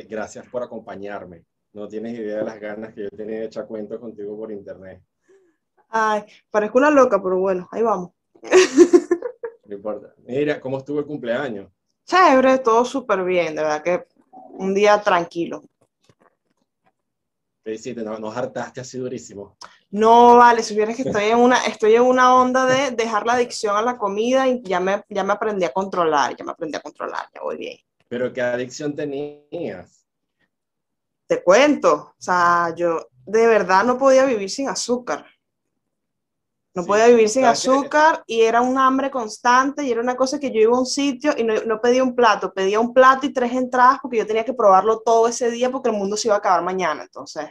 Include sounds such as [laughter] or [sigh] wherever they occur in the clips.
gracias por acompañarme. No tienes idea de las ganas que yo tenía de echar cuentos contigo por internet. Ay, parezco una loca, pero bueno, ahí vamos. No importa. Mira, ¿cómo estuvo el cumpleaños? Chévere, todo súper bien, de verdad que un día tranquilo. ¿Qué hiciste? ¿No, nos hartaste así durísimo? No, vale, si vieras que estoy en una, estoy en una onda de dejar la adicción a la comida y ya me, ya me aprendí a controlar, ya me aprendí a controlar, ya voy bien. ¿Pero qué adicción tenías? Te cuento, o sea, yo de verdad no podía vivir sin azúcar. No Sí. podía vivir sin azúcar y era un hambre constante y era una cosa que yo iba a un sitio y no, no pedía un plato, pedía un plato y tres entradas porque yo tenía que probarlo todo ese día porque el mundo se iba a acabar mañana. Entonces,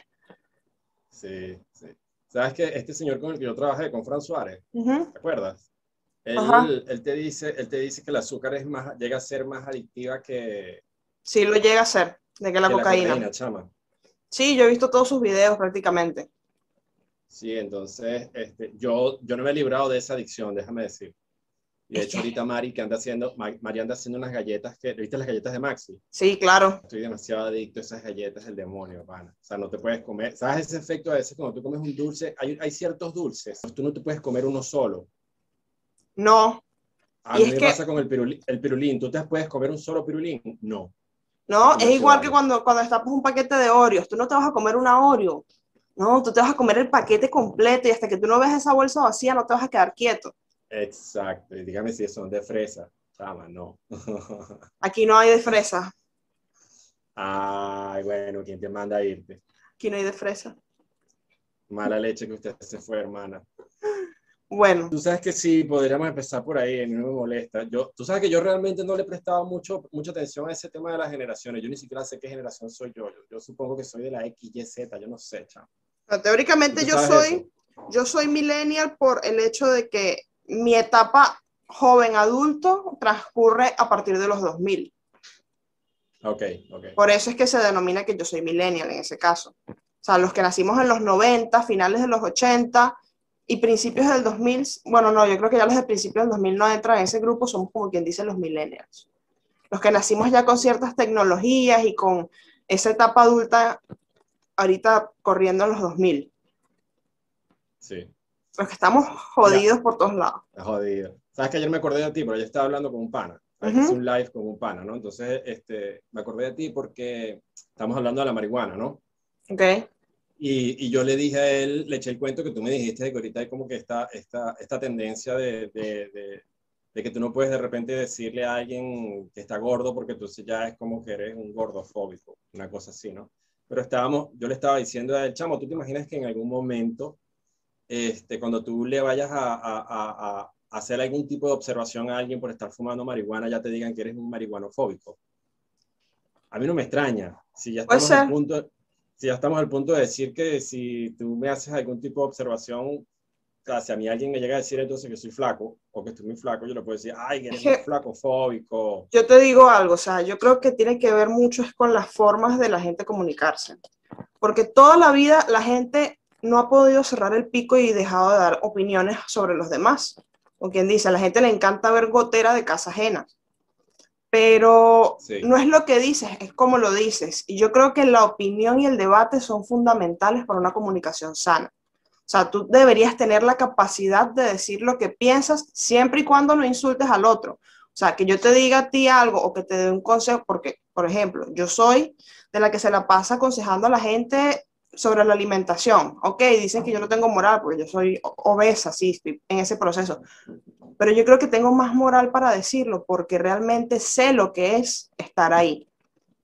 Sí, sí. ¿Sabes que este señor con el que yo trabajé, con Fran Suárez, ¿te acuerdas? Él, él te dice, él te dice que el azúcar es más, llega a ser más adictiva que, sí lo llega a ser, de que la que cocaína. chama. Sí, yo he visto todos sus videos prácticamente. Sí, entonces este, yo, yo no me he librado de esa adicción, déjame decir. Y de hecho ahorita Mari, que anda haciendo, Ma- Mari anda haciendo unas galletas que, ¿viste las galletas de Maxi? Sí, claro. Estoy demasiado adicto a esas galletas del demonio, pana. O sea, no te puedes comer. ¿Sabes ese efecto a veces cuando tú comes un dulce? Hay, hay ciertos dulces, pues tú no te puedes comer uno solo. No, A Y mí es me que- pasa con el pirulín, el pirulín. ¿Tú te puedes comer un solo pirulín? No. no, es igual vale. que cuando, cuando destapas un paquete de Oreos. Tú no te vas a comer una Oreo. No, tú te vas a comer el paquete completo y hasta que tú no ves esa bolsa vacía no te vas a quedar quieto. Exacto. Y dígame si son de fresa. Chama, no. [laughs] Aquí no hay de fresa. Ay, bueno, ¿quién te manda a irte? Aquí no hay de fresa. Mala leche que usted se fue, hermana. [laughs] Bueno, Tú sabes que sí, podríamos empezar por ahí, no me molesta. Yo, tú sabes que yo realmente no le he prestado mucho, mucha atención a ese tema de las generaciones. Yo ni siquiera sé qué generación soy yo. Yo, yo supongo que soy de la X, Y, Z, yo no sé, chamo. teóricamente ¿Tú yo soy, yo soy millennial por el hecho de que mi etapa joven adulto transcurre a partir de los 2000. Ok, ok. Por eso es que se denomina que yo soy millennial en ese caso. O sea, los que nacimos en los 90, finales de los 80 y principios del 2000, bueno, no, yo creo que ya los de principios del 2000 no entran en ese grupo, somos como quien dice los millennials. Los que nacimos ya con ciertas tecnologías y con esa etapa adulta ahorita corriendo en los 2000. Sí, Los que estamos jodidos por todos lados. está jodido. Sabes que ayer me acordé de ti, pero yo estaba hablando con un pana. ¿sabes? Ujú. Hice un live con un pana, ¿no? Entonces, este, me acordé de ti porque estamos hablando de la marihuana, ¿no? ¿Ok? Y, y yo le dije a él, le eché el cuento que tú me dijiste de que ahorita hay como que esta, esta, esta tendencia de, de, de, de que tú no puedes de repente decirle a alguien que está gordo porque entonces ya es como que eres un gordofóbico, una cosa así, ¿no? Pero estábamos, yo le estaba diciendo a él, chamo, ¿tú te imaginas que en algún momento, este, cuando tú le vayas a, a, a, a hacer algún tipo de observación a alguien por estar fumando marihuana, ya te digan que eres un marihuanofóbico? A mí no me extraña. Si ya estamos ser. punto, si ya estamos al punto de decir que si tú me haces algún tipo de observación, o si a mí alguien me llega a decir entonces que soy flaco o que estoy muy flaco, yo le puedo decir, ay, eres muy [laughs] flacofóbico. Yo te digo algo, o sea, yo creo que tiene que ver mucho con las formas de la gente comunicarse. Porque toda la vida la gente no ha podido cerrar el pico y dejado de dar opiniones sobre los demás. O quien dice, a la gente le encanta ver gotera de casa ajena. Pero Sí. no es lo que dices, es como lo dices. Y yo creo que la opinión y el debate son fundamentales para una comunicación sana. O sea, tú deberías tener la capacidad de decir lo que piensas siempre y cuando no insultes al otro. O sea, que yo te diga a ti algo o que te dé un consejo, porque, por ejemplo, yo soy de la que se la pasa aconsejando a la gente sobre la alimentación. Ok, dicen que yo no tengo moral porque yo soy obesa, sí, estoy en ese proceso. Pero yo creo que tengo más moral para decirlo porque realmente sé lo que es estar ahí.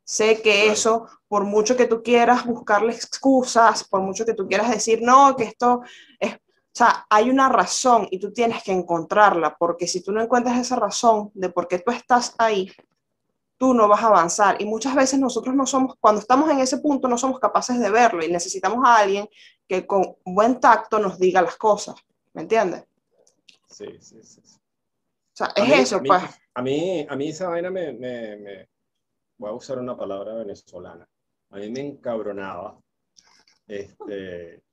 Sé que eso, por mucho que tú quieras buscarle excusas, por mucho que tú quieras decir, no, que esto es, o sea, hay una razón y tú tienes que encontrarla, porque si tú no encuentras esa razón de por qué tú estás ahí, tú no vas a avanzar. Y muchas veces nosotros no somos, cuando estamos en ese punto, no somos capaces de verlo y necesitamos a alguien que con buen tacto nos diga las cosas. ¿Me entiendes? Sí, sí, sí. O sea, A es mí- eso, a mí, pues. A mí, a mí esa vaina me, me, me- Voy a usar una palabra venezolana. A mí me encabronaba este,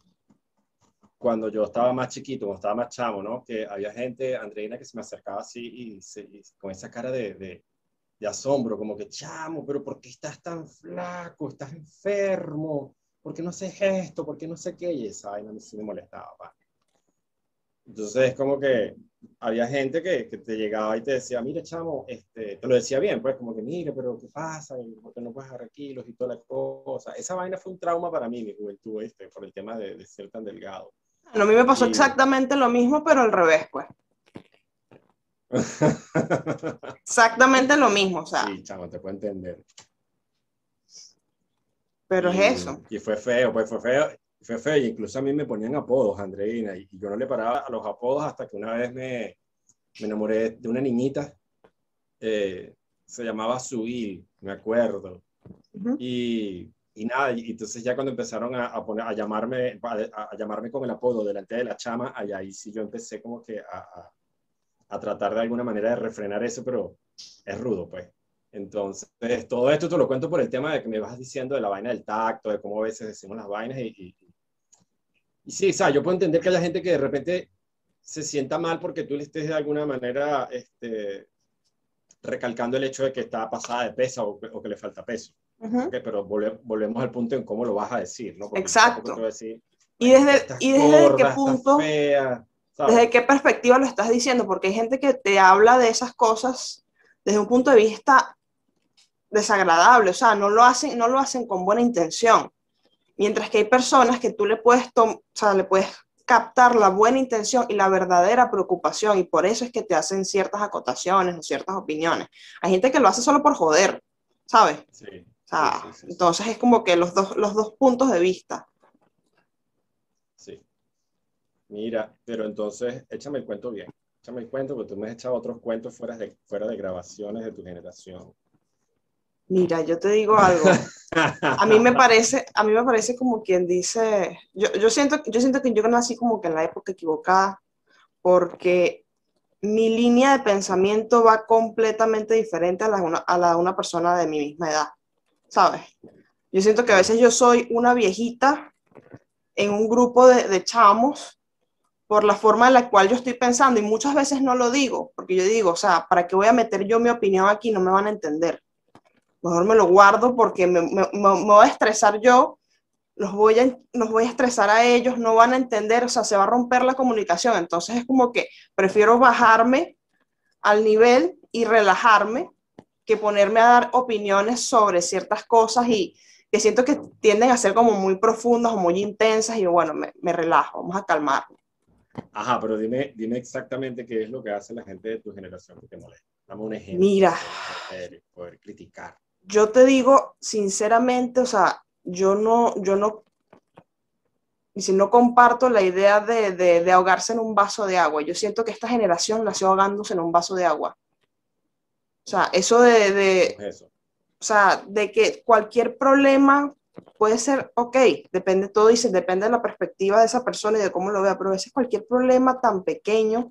cuando yo estaba más chiquito, cuando estaba más chamo, ¿no? Que había gente, Andreina, que se me acercaba así y, se- y con esa cara de, de, de asombro, como que, chamo, pero ¿por qué estás tan flaco? ¿Estás enfermo? ¿Por qué no haces esto? ¿Por qué no sé qué? Y esa vaina sí me molestaba, pa. Entonces es como que había gente que, que, te llegaba y te decía, mira, chamo, este, te lo decía bien, pues como que, mira, pero ¿qué pasa? ¿Por qué no puedes agarrar kilos y toda la cosa? Esa vaina fue un trauma para mí, mi juventud, este, por el tema de, de ser tan delgado. a mí me pasó exactamente lo mismo, pero al revés, pues. [laughs] exactamente lo mismo, o sea. Sí, chamo, te puedo entender. Pero es eso. Y fue feo, pues fue feo fue feo, incluso a mí me ponían apodos, Andreina, y yo no le paraba a los apodos hasta que una vez me, me enamoré de una niñita, eh, se llamaba Suil, me acuerdo, y, y, nada, y entonces ya cuando empezaron a, a poner, a llamarme, a, llamarme con el apodo delante de la chama, allá ahí sí yo empecé como que a, a tratar de alguna manera de refrenar eso, pero es rudo, pues. Entonces, todo esto te lo cuento por el tema de que me vas diciendo de la vaina del tacto, de cómo a veces decimos las vainas y, y sí, o sea, yo puedo entender que haya gente que de repente se sienta mal porque tú le estés de alguna manera este, recalcando el hecho de que está pasada de peso o, que le falta peso. pero volvemos al punto en cómo lo vas a decir, ¿no? Exacto. y desde, y desde qué punto, desde qué perspectiva lo estás diciendo, porque hay gente que te habla de esas cosas desde un punto de vista desagradable, o sea, no lo hacen, no lo hacen con buena intención. Mientras que hay personas que tú le puedes, o sea, le puedes captar la buena intención y la verdadera preocupación y por eso es que te hacen ciertas acotaciones o ciertas opiniones. Hay gente que lo hace solo por joder, ¿sabes? Sí. O sea, entonces es como que los dos, los dos puntos de vista. Sí. Mira, pero entonces échame el cuento bien. Échame el cuento porque tú me has echado otros cuentos fuera de, fuera de grabaciones de tu generación. Mira, yo te digo algo. A mí me [laughs] parece, a mí me parece como quien dice, yo, yo, siento, yo siento que yo nací como que en la época equivocada, porque mi línea de pensamiento va completamente diferente a la, una, a la de una persona de mi misma edad, ¿sabes? Yo siento que a veces yo soy una viejita en un grupo de, de chamos por la forma en la cual yo estoy pensando y muchas veces no lo digo, porque yo digo, o sea, ¿para qué voy a meter yo mi opinión aquí? No me van a entender mejor me lo guardo porque me, me, me, voy a estresar yo, los voy, a, los voy a estresar a ellos, no van a entender, o sea, se va a romper la comunicación. Entonces es como que prefiero bajarme al nivel y relajarme que ponerme a dar opiniones sobre ciertas cosas y que siento que tienden a ser como muy profundas o muy intensas y bueno, me, me relajo, vamos a calmar. Ajá, pero dime, dime exactamente qué es lo que hace la gente de tu generación que te molesta. Dame un ejemplo. Mira. Poder, poder criticar yo te digo sinceramente, o sea, yo no, yo no, si no comparto la idea de, de, ahogarse en un vaso de agua. Yo siento que esta generación nació ahogándose en un vaso de agua. O sea, eso de, de eso. o sea, de que cualquier problema puede ser, ok, depende todo, dice, depende de la perspectiva de esa persona y de cómo lo vea, pero a veces cualquier problema tan pequeño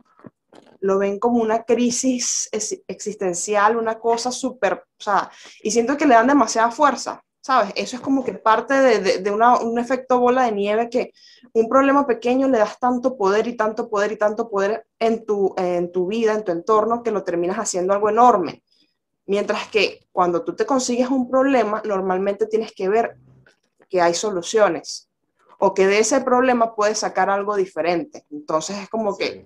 lo ven como una crisis existencial, una cosa súper, o sea, y siento que le dan demasiada fuerza, ¿sabes? Eso es como que parte de, de, un efecto bola de nieve que un problema pequeño le das tanto poder y tanto poder y tanto poder en tu, en tu vida, en tu entorno, que lo terminas haciendo algo enorme. Mientras que cuando tú te consigues un problema, normalmente tienes que ver que hay soluciones o que de ese problema puedes sacar algo diferente. Entonces es como que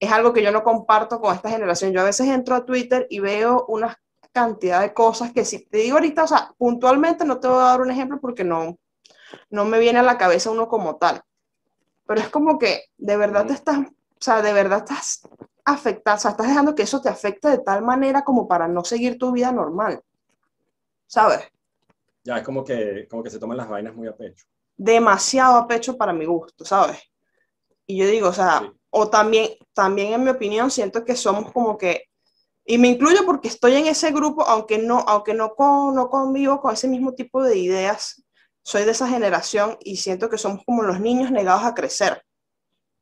es algo que yo no comparto con esta generación. Yo a veces entro a Twitter y veo una cantidad de cosas que si te digo ahorita, o sea, puntualmente no te voy a dar un ejemplo porque no, no me viene a la cabeza uno como tal. Pero es como que de verdad te estás, o sea, de verdad estás afectando, o sea, estás dejando que eso te afecte de tal manera como para no seguir tu vida normal. ¿Sabes? Ya, es como que, como que se toman las vainas muy a pecho. Demasiado a pecho para mi gusto, ¿sabes? Y yo digo, o sea, o también, también en mi opinión, siento que somos como que, y me incluyo porque estoy en ese grupo, aunque no, aunque no, con, no convivo con ese mismo tipo de ideas, soy de esa generación y siento que somos como los niños negados a crecer.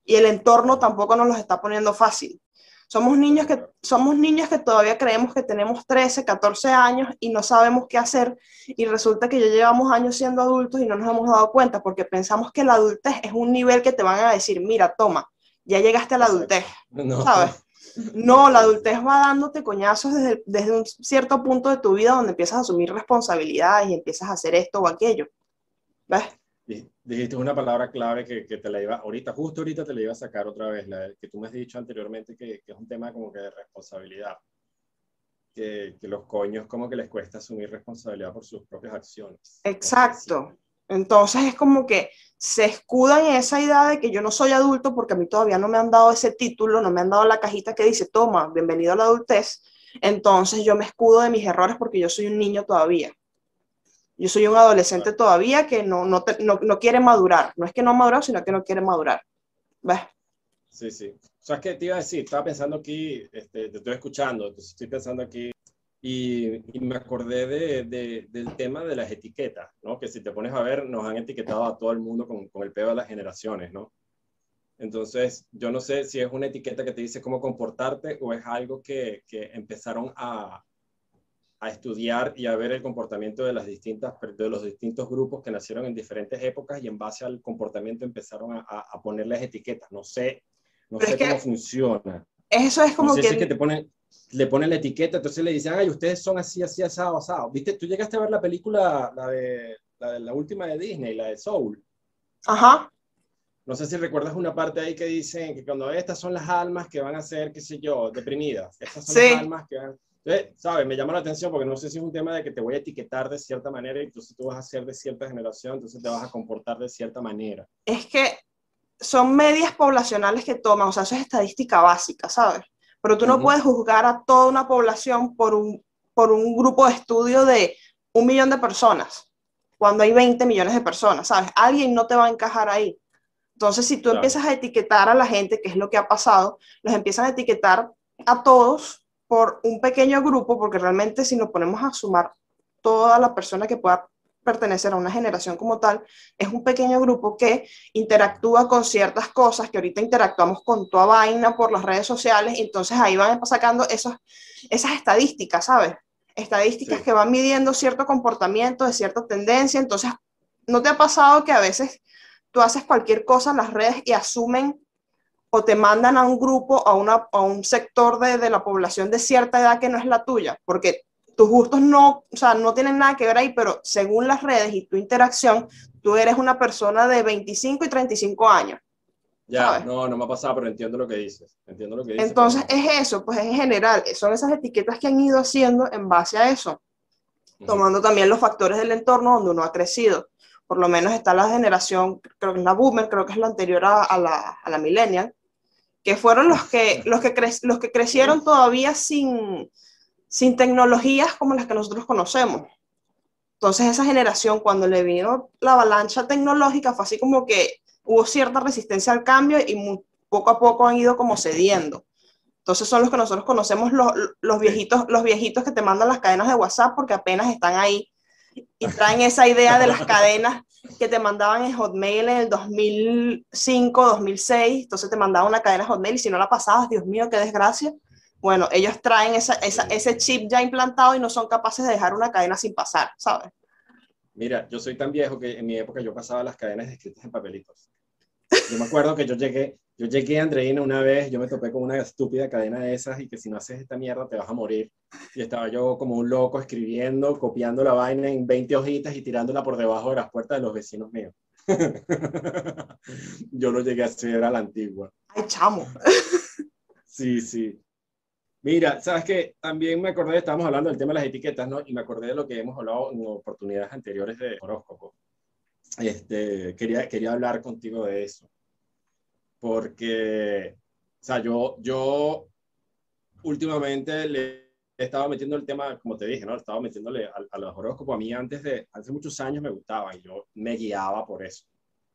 Y el entorno tampoco nos los está poniendo fácil. Somos niños que, somos niños que todavía creemos que tenemos 13, 14 años y no sabemos qué hacer y resulta que ya llevamos años siendo adultos y no nos hemos dado cuenta porque pensamos que la adultez es un nivel que te van a decir, mira, toma, ya llegaste a la adultez, ¿sabes? No, la adultez va dándote coñazos desde, desde, un cierto punto de tu vida donde empiezas a asumir responsabilidades y empiezas a hacer esto o aquello. ¿Ves? Dijiste una palabra clave que, que, te la iba, ahorita, justo ahorita te la iba a sacar otra vez, la que tú me has dicho anteriormente que, que es un tema como que de responsabilidad. Que, que, los coños como que les cuesta asumir responsabilidad por sus propias acciones. Exacto. Entonces es como que se escudan en esa idea de que yo no soy adulto porque a mí todavía no me han dado ese título, no me han dado la cajita que dice, toma, bienvenido a la adultez. Entonces yo me escudo de mis errores porque yo soy un niño todavía. Yo soy un adolescente todavía que no, no, no, quiere madurar. No es que no ha madurado, sino que no quiere madurar. ¿Ves? Sí, sí. O sea, es que te iba a decir, estaba pensando aquí, este, te estoy escuchando, estoy pensando aquí y, me acordé de, del tema de las etiquetas, ¿no? Que si te pones a ver, nos han etiquetado a todo el mundo con, con el pedo de las generaciones, ¿no? Entonces, yo no sé si es una etiqueta que te dice cómo comportarte o es algo que, que empezaron a, a estudiar y a ver el comportamiento de, las distintas, de los distintos grupos que nacieron en diferentes épocas y en base al comportamiento empezaron a, a ponerles etiquetas. No sé, no sé cómo funciona. Eso es como que... Si que te ponen, le ponen la etiqueta, entonces le dicen, ay, ustedes son así, así, asado, asado. ¿Viste? Tú llegaste a ver la película, la de la, la última de Disney, la de Soul. Ajá. No sé si recuerdas una parte ahí que dicen que cuando estas son las almas que van a ser, qué sé yo, deprimidas. Estas son las almas que van entonces, ¿sabes? Me llama la atención porque no sé si es un tema de que te voy a etiquetar de cierta manera y entonces tú vas a ser de cierta generación, entonces te vas a comportar de cierta manera. Es que son medias poblacionales que toman, o sea, eso es estadística básica, ¿sabes? Pero tú no puedes juzgar a toda una población por un, por un grupo de estudio de un millón de personas, cuando hay 20 millones de personas, ¿sabes? Alguien no te va a encajar ahí. Entonces, si tú empiezas a etiquetar a la gente, que es lo que ha pasado, los empiezan a etiquetar a todos por un pequeño grupo, porque realmente si nos ponemos a sumar toda la persona que pueda pertenecer a una generación como tal, es un pequeño grupo que interactúa con ciertas cosas, que ahorita interactuamos con toda vaina por las redes sociales, y entonces ahí van sacando esos, esas estadísticas, ¿sabes? Estadísticas que van midiendo cierto comportamiento, de cierta tendencia, entonces, ¿no te ha pasado que a veces tú haces cualquier cosa en las redes y asumen o te mandan a un grupo, a, una, a un sector de, de, la población de cierta edad que no es la tuya, porque tus gustos no, o sea, no tienen nada que ver ahí, pero según las redes y tu interacción, tú eres una persona de 25 y 35 años. Ya, no, no me ha pasado, pero entiendo lo que dices. Entiendo lo que dices. Entonces es eso, pues en general, son esas etiquetas que han ido haciendo en base a eso, tomando también los factores del entorno donde uno ha crecido. Por lo menos está la generación, creo que es la boomer, creo que es la anterior a, a la, a la millennial, que fueron los que, los que, los que crecieron todavía sin, sin tecnologías como las que nosotros conocemos. Entonces esa generación, cuando le vino la avalancha tecnológica, fue así como que hubo cierta resistencia al cambio y poco a poco han ido como cediendo. Entonces son los que nosotros conocemos los, los, viejitos, los viejitos que te mandan las cadenas de WhatsApp porque apenas están ahí y traen esa idea de las [laughs] cadenas que te mandaban en Hotmail en el 2005, 2006, entonces te mandaban una cadena Hotmail y si no la pasabas, Dios mío, qué desgracia. Bueno, ellos traen esa, esa, ese chip ya implantado y no son capaces de dejar una cadena sin pasar, ¿sabes? Mira, yo soy tan viejo que en mi época yo pasaba las cadenas escritas en papelitos. Yo me acuerdo que yo llegué, yo llegué a Andreina una vez, yo me topé con una estúpida cadena de esas y que si no haces esta mierda te vas a morir. Y estaba yo como un loco escribiendo, copiando la vaina en 20 hojitas y tirándola por debajo de las puertas de los vecinos míos. [laughs] yo lo llegué a hacer a la antigua. Ay, chamo. sí, sí. Mira, sabes que también me acordé, estábamos hablando del tema de las etiquetas, ¿no? Y me acordé de lo que hemos hablado en oportunidades anteriores de horóscopo. Este, quería, quería hablar contigo de eso porque, o sea, yo, yo últimamente le estaba metiendo el tema, como te dije, ¿no? Estaba metiéndole a, los horóscopos. A mí antes de, hace muchos años me gustaba y yo me guiaba por eso.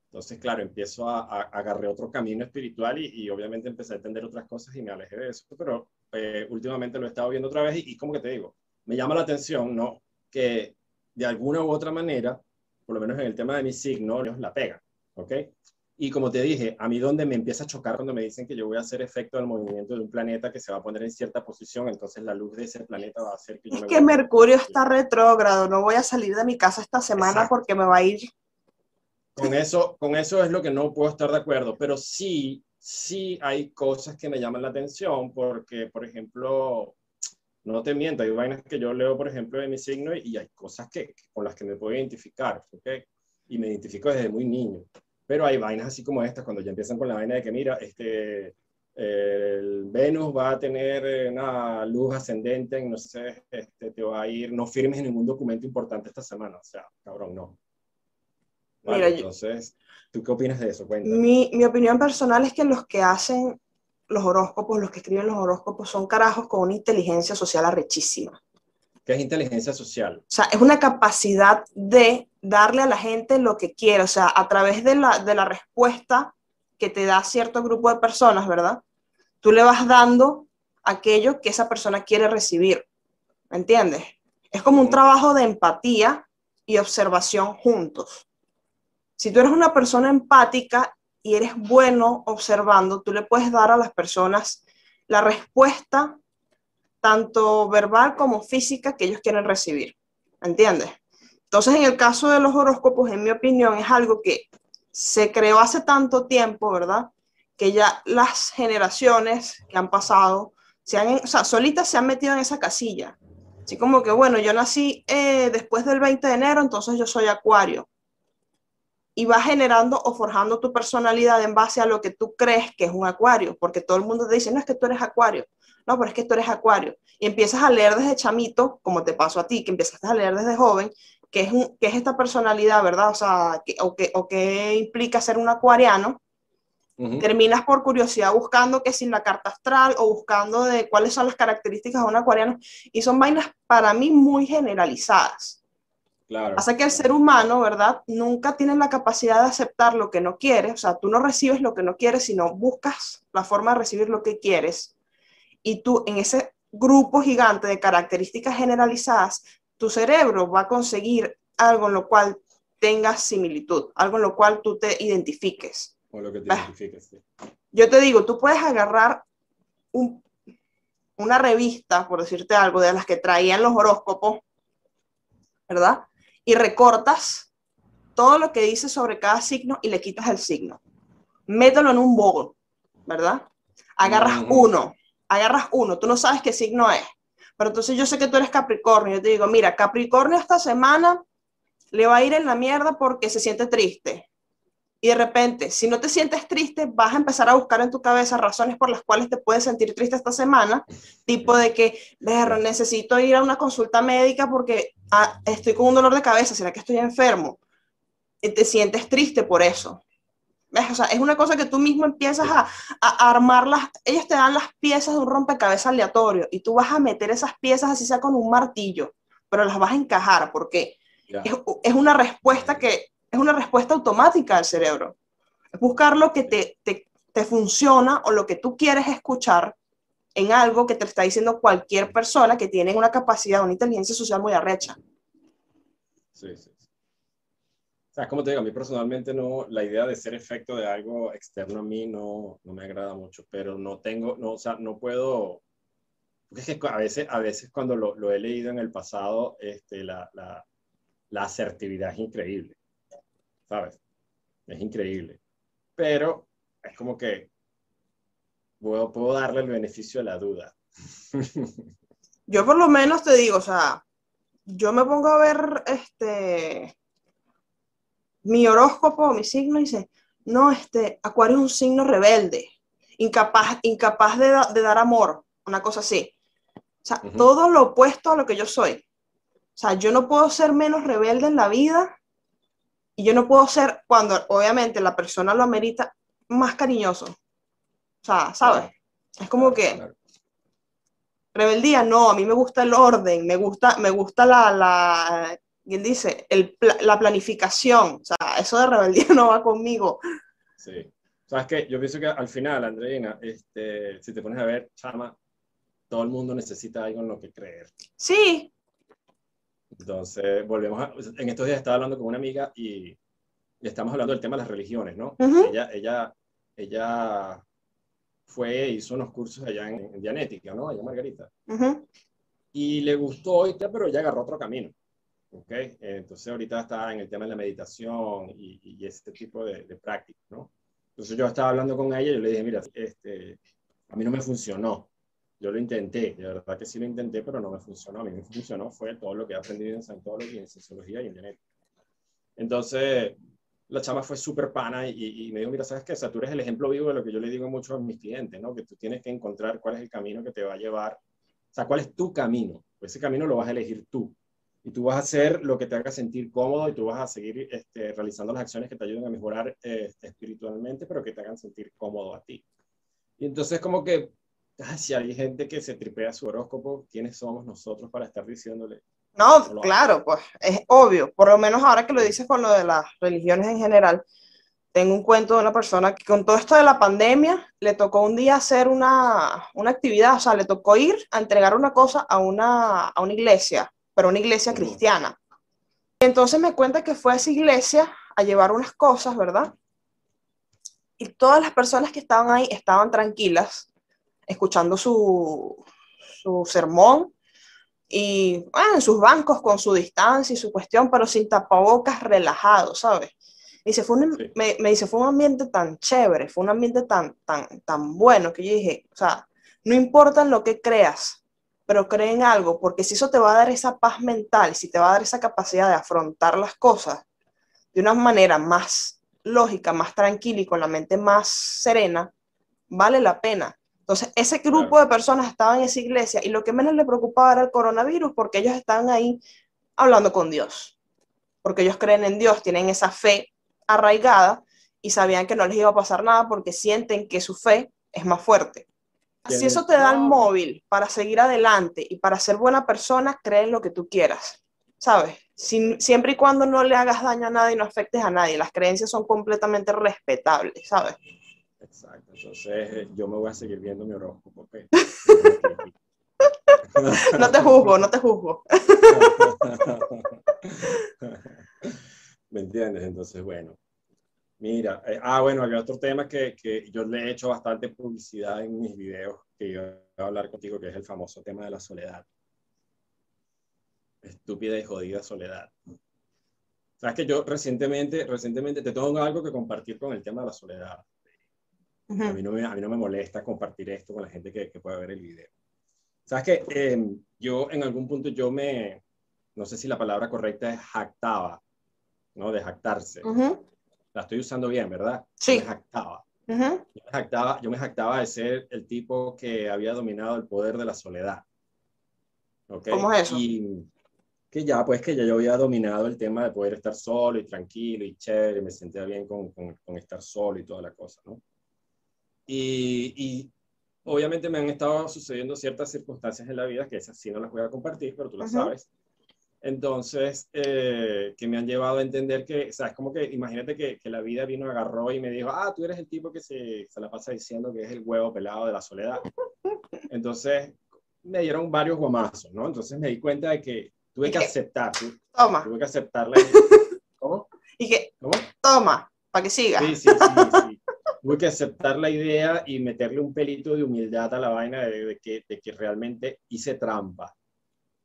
Entonces, claro, empiezo a, a agarré otro camino espiritual y, y, obviamente empecé a entender otras cosas y me alejé de eso. Pero eh, últimamente lo he estado viendo otra vez y, y como que te digo, me llama la atención, ¿no? Que de alguna u otra manera, por lo menos en el tema de mi signo, la pega, ¿ok? Y como te dije, a mí donde me empieza a chocar cuando me dicen que yo voy a hacer efecto del movimiento de un planeta que se va a poner en cierta posición, entonces la luz de ese planeta va a hacer que... Es que Mercurio está retrógrado, no voy a salir de mi casa esta semana porque me va a ir... Con eso, con eso es lo que no puedo estar de acuerdo, pero sí sí hay cosas que me llaman la atención porque, por ejemplo, no te miento, hay vainas que yo leo, por ejemplo, de mi signo y, hay cosas que, con las que me puedo identificar, ¿ok? Y me identifico desde muy niño. Pero hay vainas así como estas, cuando ya empiezan con la vaina de que, mira, este, el Venus va a tener eh, una luz ascendente en, no sé, este, te va a ir, no firmes ningún documento importante esta semana, o sea, cabrón, no. Mira, entonces, ¿tú qué opinas de eso? Mi, mi opinión personal es que los que hacen los horóscopos, los que escriben los horóscopos, son carajos con una inteligencia social arrechísima. ¿Qué es inteligencia social? O sea, es una capacidad de darle a la gente lo que quiere, o sea, a través de la, de la respuesta que te da cierto grupo de personas, ¿verdad? Tú le vas dando aquello que esa persona quiere recibir, ¿me entiendes? Es como un trabajo de empatía y observación juntos. Si tú eres una persona empática y eres bueno observando, tú le puedes dar a las personas la respuesta, tanto verbal como física, que ellos quieren recibir. ¿Entiendes? Entonces, en el caso de los horóscopos, en mi opinión, es algo que se creó hace tanto tiempo, ¿verdad? Que ya las generaciones que han pasado, se han, o sea, solitas se han metido en esa casilla. Así como que, bueno, yo nací eh, después del 20 de enero, entonces yo soy acuario y vas generando o forjando tu personalidad en base a lo que tú crees que es un acuario, porque todo el mundo te dice, no es que tú eres acuario, no, pero es que tú eres acuario. Y empiezas a leer desde chamito, como te pasó a ti, que empezaste a leer desde joven, que es, un, que es esta personalidad, ¿verdad? O sea, que, o, que, o que implica ser un acuariano. Terminas por curiosidad buscando que sin la carta astral o buscando de cuáles son las características de un acuariano. Y son vainas para mí muy generalizadas Claro. Pasa que el ser humano, ¿verdad? Nunca tiene la capacidad de aceptar lo que no quiere, o sea, tú no recibes lo que no quieres, sino buscas la forma de recibir lo que quieres. Y tú en ese grupo gigante de características generalizadas, tu cerebro va a conseguir algo en lo cual tengas similitud, algo en lo cual tú te identifiques. O lo que te identifiques, sí. Yo te digo, tú puedes agarrar una revista, por decirte algo, de las que traían los horóscopos, ¿verdad? Y recortas todo lo que dice sobre cada signo y le quitas el signo. Mételo en un bowl, ¿verdad? Agarras uno, agarras uno, tú no sabes qué signo es, pero entonces yo sé que tú eres Capricornio, yo te digo, mira, Capricornio esta semana le va a ir en la mierda porque se siente triste. Y de repente, si no te sientes triste, vas a empezar a buscar en tu cabeza razones por las cuales te puedes sentir triste esta semana, tipo de que, necesito ir a una consulta médica porque ah, estoy con un dolor de cabeza, ¿será que estoy enfermo? Y te sientes triste por eso. ¿Ves? O sea, es una cosa que tú mismo empiezas a, a armar las, ellos te dan las piezas de un rompecabezas aleatorio y tú vas a meter esas piezas así sea con un martillo, pero las vas a encajar porque es, es una respuesta que es una respuesta automática al cerebro. Es buscar lo que te, te, te funciona o lo que tú quieres escuchar en algo que te está diciendo cualquier persona que tiene una capacidad, una inteligencia social muy arrecha. Sí, sí. O sea, como te digo, a mí personalmente no, la idea de ser efecto de algo externo a mí no, no me agrada mucho, pero no tengo, no, o sea, no puedo, es que a veces, a veces cuando lo, lo he leído en el pasado, este, la, la, la asertividad es increíble. ¿sabes? Es increíble. Pero es como que puedo, puedo darle el beneficio de la duda. Yo por lo menos te digo, o sea, yo me pongo a ver este mi horóscopo, mi signo, y dice, no, este, Acuario es un signo rebelde, incapaz, incapaz de, de dar amor, una cosa así. O sea, todo lo opuesto a lo que yo soy. O sea, yo no puedo ser menos rebelde en la vida y yo no puedo ser, cuando obviamente la persona lo amerita, más cariñoso. O sea, ¿sabes? Es como que... Rebeldía, no, a mí me gusta el orden, me gusta, me gusta la, la ¿quién dice? El, la planificación. O sea, eso de rebeldía [laughs] no va conmigo. Sí. Sabes que yo pienso que al final, Andreina, este, si te pones a ver, chama, todo el mundo necesita algo en lo que creer. Sí, entonces, volvemos a, en estos días estaba hablando con una amiga y, estamos hablando del tema de las religiones, ¿no? Ella, ella, ella fue, hizo unos cursos allá en, Dianética, ¿no? Allá en Margarita. Y le gustó, y pero ella agarró otro camino. ¿ok? Entonces ahorita está en el tema de la meditación y, y este tipo de, de prácticas, ¿no? Entonces yo estaba hablando con ella y yo le dije, mira, este, a mí no me funcionó. Yo lo intenté, de verdad que sí lo intenté, pero no me funcionó. A mí me funcionó fue todo lo que he aprendido en Scientology, en Sociología y en Genética. Entonces, la chama fue súper pana y, me dijo, mira, ¿sabes qué? O sea, tú eres el ejemplo vivo de lo que yo le digo mucho a mis clientes, ¿no? Que tú tienes que encontrar cuál es el camino que te va a llevar, o sea, cuál es tu camino. Ese camino lo vas a elegir tú. Y tú vas a hacer lo que te haga sentir cómodo y tú vas a seguir este, realizando las acciones que te ayuden a mejorar eh, espiritualmente, pero que te hagan sentir cómodo a ti. Y entonces como que, si hay gente que se tripea su horóscopo, ¿quiénes somos nosotros para estar diciéndole? No, claro, pues es obvio. Por lo menos ahora que lo dices con lo de las religiones en general, tengo un cuento de una persona que con todo esto de la pandemia le tocó un día hacer una, una actividad, o sea, le tocó ir a entregar una cosa a una, a una iglesia pero una iglesia cristiana. Entonces me cuenta que fue a esa iglesia a llevar unas cosas, ¿verdad? Y todas las personas que estaban ahí estaban tranquilas, escuchando su, su sermón y en sus bancos con su distancia y su cuestión, pero sin tapabocas, relajado, ¿sabes? Dice, fue me, me, dice, fue un ambiente tan chévere, fue un ambiente tan, tan, tan bueno que yo dije, o sea, no importa en lo que creas, pero cree en algo, porque si eso te va a dar esa paz mental, si te va a dar esa capacidad de afrontar las cosas de una manera más lógica, más tranquila y con la mente más serena, vale la pena. Entonces, ese grupo de personas estaba en esa iglesia y lo que menos le preocupaba era el coronavirus porque ellos estaban ahí hablando con Dios, porque ellos creen en Dios, tienen esa fe arraigada y sabían que no les iba a pasar nada porque sienten que su fe es más fuerte. Si eso te da el móvil para seguir adelante y para ser buena persona, cree en lo que tú quieras, ¿sabes? siempre y cuando no le hagas daño a nadie y no afectes a nadie. Las creencias son completamente respetables, ¿sabes? Exacto. Entonces, yo me voy a seguir viendo mi horóscopo. [laughs] no te juzgo, no te juzgo. ¿Me entiendes? Entonces, bueno, Mira, eh, ah, bueno, había otro tema que, que, yo le he hecho bastante publicidad en mis videos que yo voy a hablar contigo, que es el famoso tema de la soledad. Estúpida y jodida soledad. Sabes que yo recientemente, recientemente te tengo algo que compartir con el tema de la soledad. A, mí no me, a mí no me molesta compartir esto con la gente que, que pueda ver el video. Sabes que em, yo en algún punto yo me, no sé si la palabra correcta es jactaba, ¿no? De jactarse la estoy usando bien, ¿verdad? Sí. Me jactaba. yo, me jactaba yo me jactaba de ser el tipo que había dominado el poder de la soledad. ¿Okay? ¿Cómo es eso? Y que ya, pues que ya yo había dominado el tema de poder estar solo y tranquilo y chévere, me sentía bien con, con, con estar solo y toda la cosa, ¿no? Y, y, obviamente me han estado sucediendo ciertas circunstancias en la vida, que esas sí no las voy a compartir, pero tú las sabes, entonces, eh, que me han llevado a entender que, o sea, es como que, imagínate que, que, la vida vino, agarró y me dijo, ah, tú eres el tipo que se, se, la pasa diciendo que es el huevo pelado de la soledad. Entonces, me dieron varios guamazos, ¿no? Entonces me di cuenta de que tuve que aceptar. Toma. Tuve que aceptarla. [laughs] ¿Cómo? Y que, ¿Cómo? Toma, para que siga. Sí, sí, sí, sí. Tuve que aceptar la idea y meterle un pelito de humildad a la vaina de, que, realmente hice trampa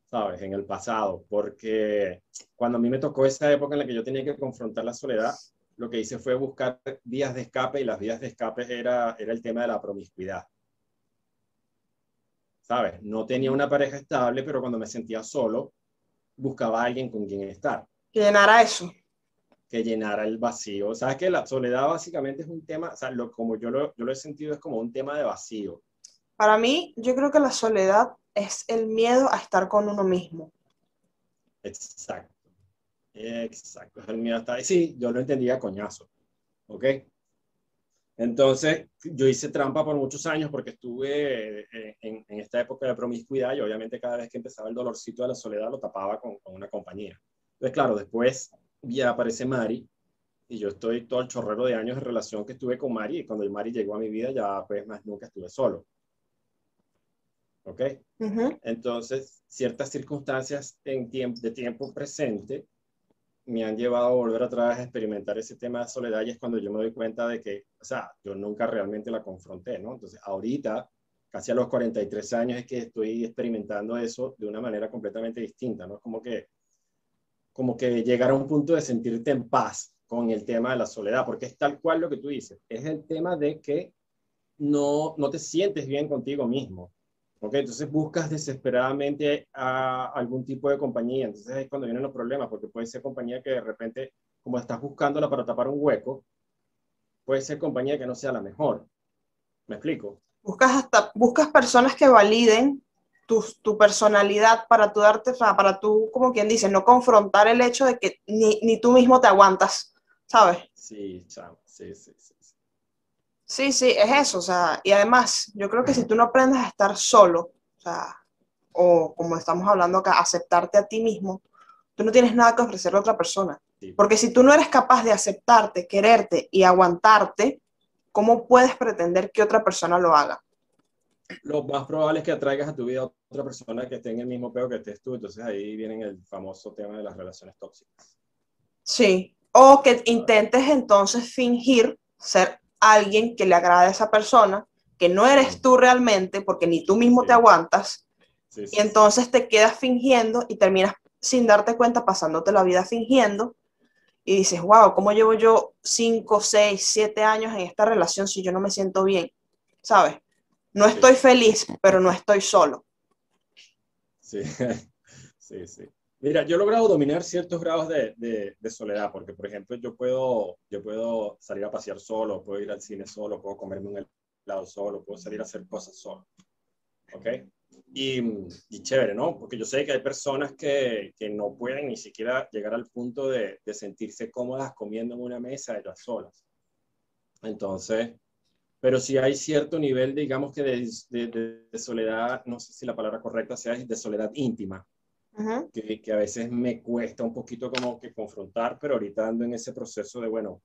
¿sabes? En el pasado, porque cuando a mí me tocó esa época en la que yo tenía que confrontar la soledad, lo que hice fue buscar vías de escape y las vías de escape era, el tema de la promiscuidad. ¿Sabes? No tenía una pareja estable, pero cuando me sentía solo, buscaba a alguien con quien estar. Llenara eso. Que llenara el vacío. ¿Sabes que la soledad básicamente es un tema, o sea, lo, como yo lo, yo lo he sentido, es como un tema de vacío. Para mí, yo creo que la soledad es el miedo a estar con uno mismo. Exacto. Exacto. Es el miedo a estar. Sí, yo lo entendía coñazo. ¿Ok? Entonces, yo hice trampa por muchos años porque estuve eh, en, esta época de promiscuidad y obviamente cada vez que empezaba el dolorcito de la soledad lo tapaba con, con una compañía. Entonces, claro, después ya aparece Mari y yo estoy todo el chorrero de años de relación que estuve con Mari y cuando Mari llegó a mi vida ya pues más nunca estuve solo. ¿ok? Entonces, ciertas circunstancias en tiempo, de tiempo presente me han llevado a volver otra vez a experimentar ese tema de soledad y es cuando yo me doy cuenta de que, o sea, yo nunca realmente la confronté, ¿no? Entonces, ahorita, casi a los 43 años, es que estoy experimentando eso de una manera completamente distinta, ¿no? Como que, como que llegar a un punto de sentirte en paz con el tema de la soledad, porque es tal cual lo que tú dices, es el tema de que no, no te sientes bien contigo mismo. ¿ok? Entonces buscas desesperadamente a algún tipo de compañía, entonces es cuando vienen los problemas, porque puede ser compañía que de repente, como estás buscándola para tapar un hueco, puede ser compañía que no sea la mejor. ¿Me explico? Buscas, hasta, buscas personas que validen tu, tu personalidad para tú darte, para tú, como quien dice, no confrontar el hecho de que ni, ni tú mismo te aguantas, ¿sabes? Sí, chao, sí, sí, sí. Sí, sí, es eso, o sea, y además, yo creo que si tú no aprendes a estar solo, o sea, o como estamos hablando acá, aceptarte a ti mismo, tú no tienes nada que ofrecerle a otra persona. Porque si tú no eres capaz de aceptarte, quererte y aguantarte, ¿cómo puedes pretender que otra persona lo haga? Lo más probable es que atraigas a tu vida otra persona que esté en el mismo peor que estés tú, entonces ahí viene el famoso tema de las relaciones tóxicas. Sí, o que intentes entonces fingir ser alguien que le agrade a esa persona, que no eres tú realmente, porque ni tú mismo te aguantas, y entonces te quedas fingiendo y terminas sin darte cuenta pasándote la vida fingiendo y dices, wow, ¿cómo llevo yo 5, 6, 7 años en esta relación si yo no me siento bien? ¿Sabes? No estoy feliz, pero no estoy solo. Sí, [laughs] sí, sí. Mira, yo he logrado dominar ciertos grados de, de, soledad, porque, por ejemplo, yo puedo, yo puedo salir a pasear solo, puedo ir al cine solo, puedo comerme un helado solo, puedo salir a hacer cosas solo. ¿Ok? Y, y, chévere, ¿no? Porque yo sé que hay personas que, que no pueden ni siquiera llegar al punto de, de, sentirse cómodas comiendo en una mesa ellas solas. Entonces, pero si hay cierto nivel, digamos que de, de, soledad, no sé si la palabra correcta sea de soledad íntima, que, que, a veces me cuesta un poquito como que confrontar, pero ahorita ando en ese proceso de, bueno,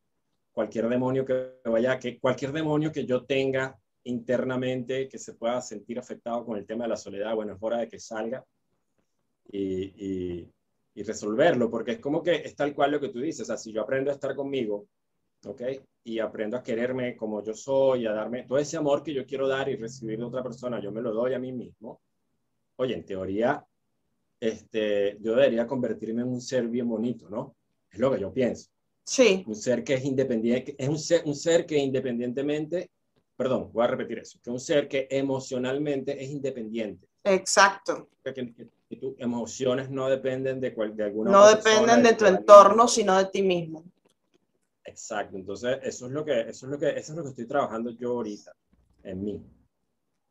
cualquier demonio que vaya, que cualquier demonio que yo tenga internamente que se pueda sentir afectado con el tema de la soledad, bueno, es hora de que salga y, y, resolverlo, porque es como que es tal cual lo que tú dices, o sea, si yo aprendo a estar conmigo, ¿ok? Y aprendo a quererme como yo soy, a darme todo ese amor que yo quiero dar y recibir de otra persona, yo me lo doy a mí mismo. Oye, en teoría, este, yo debería convertirme en un ser bien bonito, ¿no? Es lo que yo pienso. Sí. Un ser que es independiente, es un ser, un ser que independientemente perdón, voy a repetir eso, que un ser que emocionalmente es independiente. Exacto. Que, que, tus emociones no dependen de, cual, de alguna No dependen de, tu entorno, sino de ti mismo. Exacto, entonces eso es lo que, eso es lo que, eso es lo que estoy trabajando yo ahorita, en mí.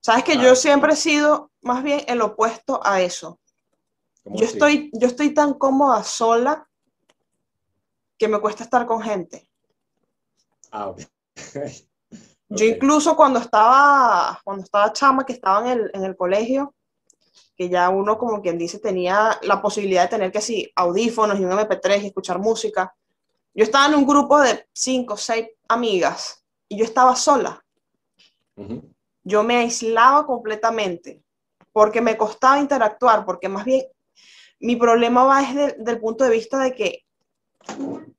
Sabes que yo siempre he sido más bien el opuesto a eso. Yo estoy, yo estoy tan cómoda sola que me cuesta estar con gente. Ah, ok. [laughs] Yo incluso cuando estaba, cuando estaba chama, que estaba en el, en el colegio, que ya uno, como quien dice, tenía la posibilidad de tener que sí, audífonos y un MP3 y escuchar música. Yo estaba en un grupo de cinco o seis amigas y yo estaba sola. Yo me aislaba completamente porque me costaba interactuar, porque más bien mi problema va desde el punto de vista de que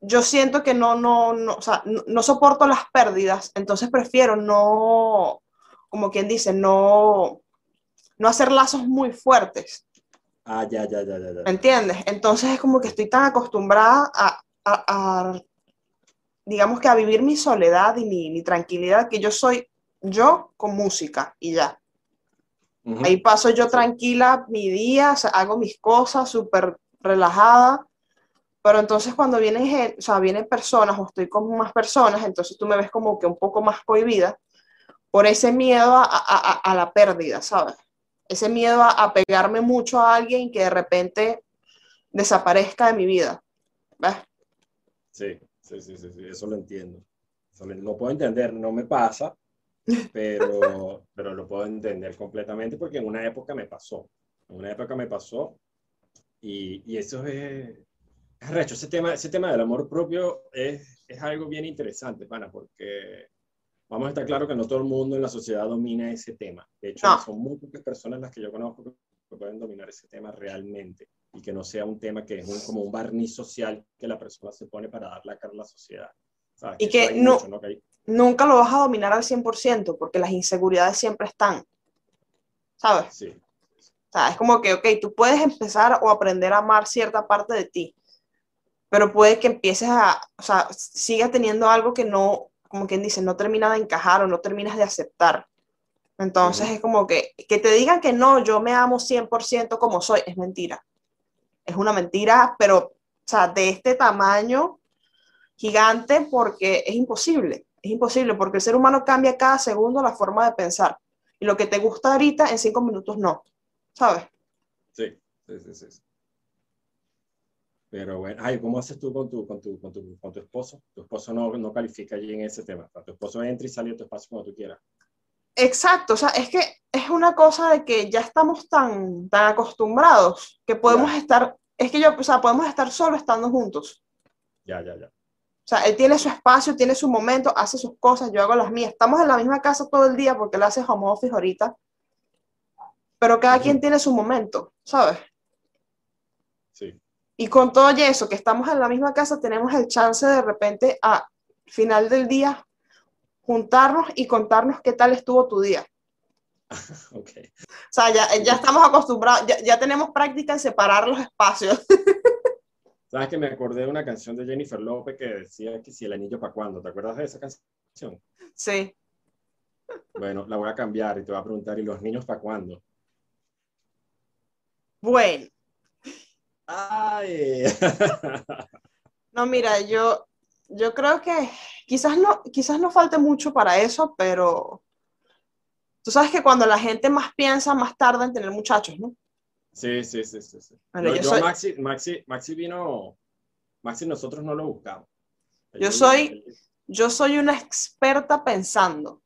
yo siento que no, no, no, o sea, no, soporto las pérdidas, entonces prefiero no, como quien dice, no, no hacer lazos muy fuertes. Ah, ya, ya, ya, ya. ¿Me entiendes? Entonces es como que estoy tan acostumbrada a, a, digamos que a vivir mi soledad y mi, mi, tranquilidad, que yo soy yo con música y ya. Ahí paso yo tranquila mi día, hago mis cosas súper relajada pero entonces cuando vienen, o sea, vienen personas o estoy con más personas, entonces tú me ves como que un poco más cohibida por ese miedo a, a, a la pérdida, ¿sabes? Ese miedo a, pegarme mucho a alguien que de repente desaparezca de mi vida. ¿Ves? Sí, sí, sí, sí, eso lo entiendo. no puedo entender, no me pasa, pero, [laughs] pero lo puedo entender completamente porque en una época me pasó. En una época me pasó y, y eso es, Recho, ese tema, ese tema del amor propio es, es algo bien interesante, pana, porque vamos a estar claro que no todo el mundo en la sociedad domina ese tema. De hecho, son muy pocas personas las que yo conozco que pueden dominar ese tema realmente y que no sea un tema que es un, como un barniz social que la persona se pone para dar la cara a la sociedad. Y que, no, nunca lo vas a dominar al 100% porque las inseguridades siempre están. ¿Sabes? Sí. O sea, es como que, ok, tú puedes empezar o aprender a amar cierta parte de ti, pero puede que empieces a, o sea, siga teniendo algo que no, como quien dice, no termina de encajar o no terminas de aceptar. Entonces es como que, que te digan que no, yo me amo 100% como soy, es mentira. Es una mentira, pero, o sea, de este tamaño gigante porque es imposible. Es imposible porque el ser humano cambia cada segundo la forma de pensar. Y lo que te gusta ahorita, en cinco minutos no. ¿Sabes? Sí, sí, sí, sí. Pero bueno, ay, ¿cómo haces tú con tu, con tu, con tu, con tu esposo? Tu esposo no, no califica allí en ese tema. Tu esposo entra y sale de tu espacio cuando tú quieras. Exacto, o sea, es que es una cosa de que ya estamos tan, tan acostumbrados que podemos estar, es que yo, o sea, podemos estar solo estando juntos. Ya, ya, ya. O sea, él tiene su espacio, tiene su momento, hace sus cosas, yo hago las mías. Estamos en la misma casa todo el día porque él hace home office ahorita. Pero cada quien tiene su momento, ¿sabes? Sí. Y con todo eso, que estamos en la misma casa, tenemos el chance de repente a final del día juntarnos y contarnos qué tal estuvo tu día. [laughs] okay. O sea, ya, ya estamos acostumbrados, ya, ya, tenemos práctica en separar los espacios. [laughs] ¿Sabes que me acordé de una canción de Jennifer López que decía que si el anillo para cuándo? ¿Te acuerdas de esa canción? Sí. Bueno, la voy a cambiar y te voy a preguntar, ¿y los niños para cuándo? Bueno. Ay. no, mira, yo, yo creo que quizás no, quizás no falte mucho para eso, pero tú sabes que cuando la gente más piensa, más tarda en tener muchachos, ¿no? Sí, sí, sí, sí. sí. Bueno, yo, Maxi, Maxi, Maxi vino, Maxi nosotros no lo buscamos. Yo soy, yo soy una experta pensando.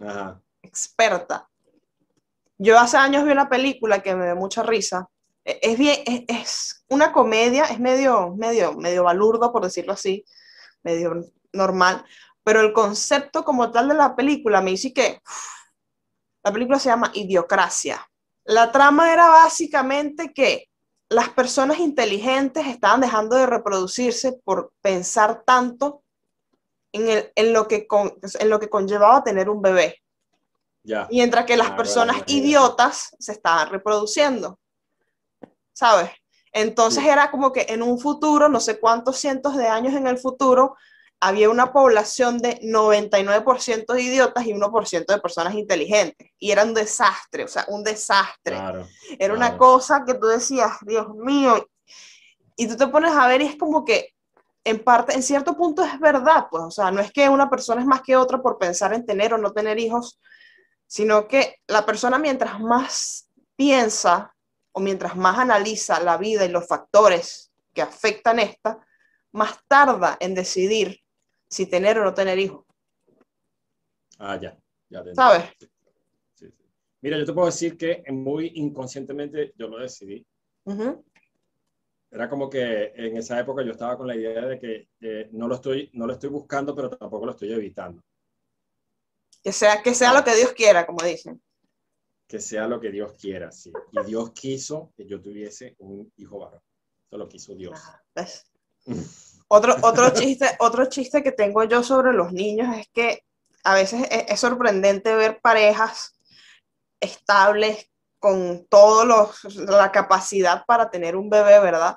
Ajá. Experta. Yo hace años vi una película que me dio mucha risa. E, es bien, es, es una comedia, es medio, medio, medio balurdo, por decirlo así, medio normal, pero el concepto como tal de la película me dice que la película se llama Idiocracia. La trama era básicamente que las personas inteligentes estaban dejando de reproducirse por pensar tanto en, lo, que en lo que conllevaba tener un bebé. Mientras que las personas idiotas se estaban reproduciendo. ¿Sabes? Entonces era como que en un futuro, no sé cuántos cientos de años en el futuro, había una población de 99% de idiotas y 1% de personas inteligentes. Y era un desastre, o sea, un desastre. era una cosa que tú decías, Dios mío. Y tú te pones a ver y es como que, en parte, en cierto punto es verdad, pues, o sea, no es que una persona es más que otra por pensar en tener o no tener hijos, sino que la persona mientras más piensa o mientras más analiza la vida y los factores que afectan esta, más tarda en decidir si tener o no tener hijos. Ah, ya, ya. ¿Sabes? Mira, yo te puedo decir que muy inconscientemente yo lo decidí. Era como que en esa época yo estaba con la idea de que no, lo estoy, no lo estoy buscando, pero tampoco lo estoy evitando. Que sea, que sea lo que Dios quiera, como dicen. Que sea lo que Dios quiera, sí. Y Dios quiso que yo tuviese un hijo varón. Eso lo quiso Dios. Ah, ¿ves? Otro, otro, chiste, otro chiste que tengo yo sobre los niños es que a veces es, sorprendente ver parejas estables con toda la capacidad para tener un bebé, ¿verdad?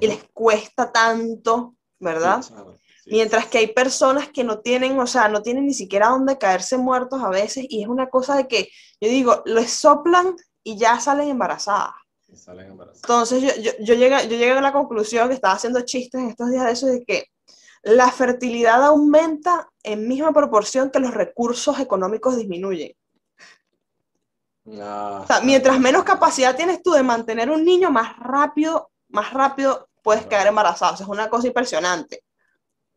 Y les cuesta tanto, ¿verdad? Mientras que hay personas que no tienen, o sea, no tienen ni siquiera dónde caerse muertos a veces y es una cosa de que, yo digo, les soplan y ya salen embarazadas. Entonces yo, yo, yo, llegué, yo llegué a la conclusión que estaba haciendo chistes en estos días de eso, de que la fertilidad aumenta en misma proporción que los recursos económicos disminuyen. Ah, o sea, mientras menos capacidad tienes tú de mantener un niño, más rápido, más rápido puedes quedar embarazado. O sea, es una cosa impresionante.